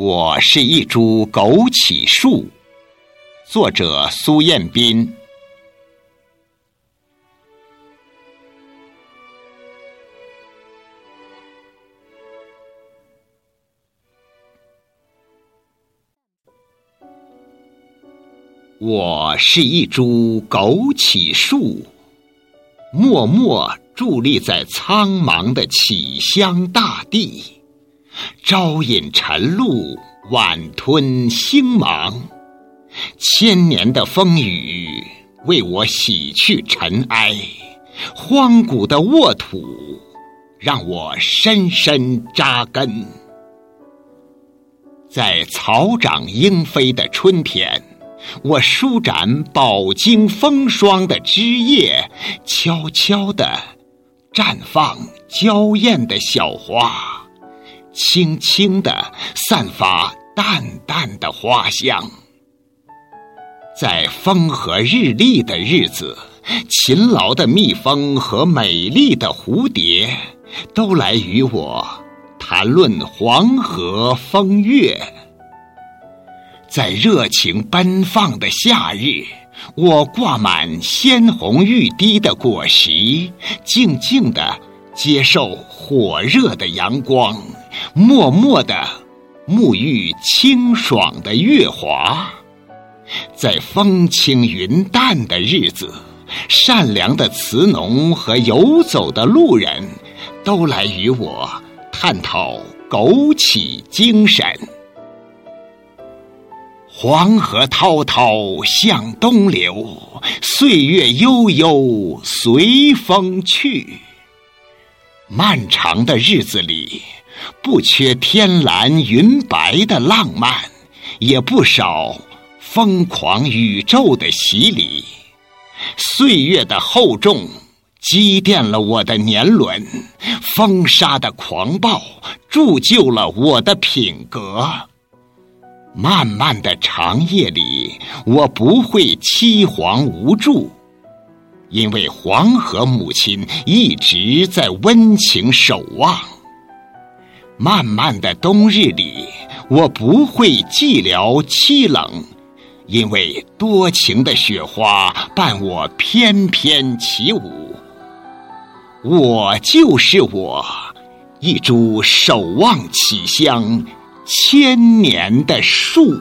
我是一株枸杞树，作者苏彦斌。我是一株枸杞树，默默伫立在苍茫的杞乡大地。朝饮晨露，晚吞星芒。千年的风雨为我洗去尘埃，荒古的沃土让我深深扎根。在草长莺飞的春天，我舒展饱经风霜的枝叶，悄悄地绽放娇艳的小花。轻轻地散发淡淡的花香，在风和日丽的日子，勤劳的蜜蜂和美丽的蝴蝶都来与我谈论黄河风月。在热情奔放的夏日，我挂满鲜红欲滴的果实，静静地接受火热的阳光。默默地沐浴清爽的月华，在风轻云淡的日子，善良的慈农和游走的路人，都来与我探讨枸杞精神。黄河滔滔向东流，岁月悠悠随风去。漫长的日子里。不缺天蓝云白的浪漫，也不少疯狂宇宙的洗礼。岁月的厚重积淀了我的年轮，风沙的狂暴铸就了我的品格。漫漫的长夜里，我不会凄惶无助，因为黄河母亲一直在温情守望。漫漫的冬日里，我不会寂寥凄冷，因为多情的雪花伴我翩翩起舞。我就是我，一株守望起香千年的树。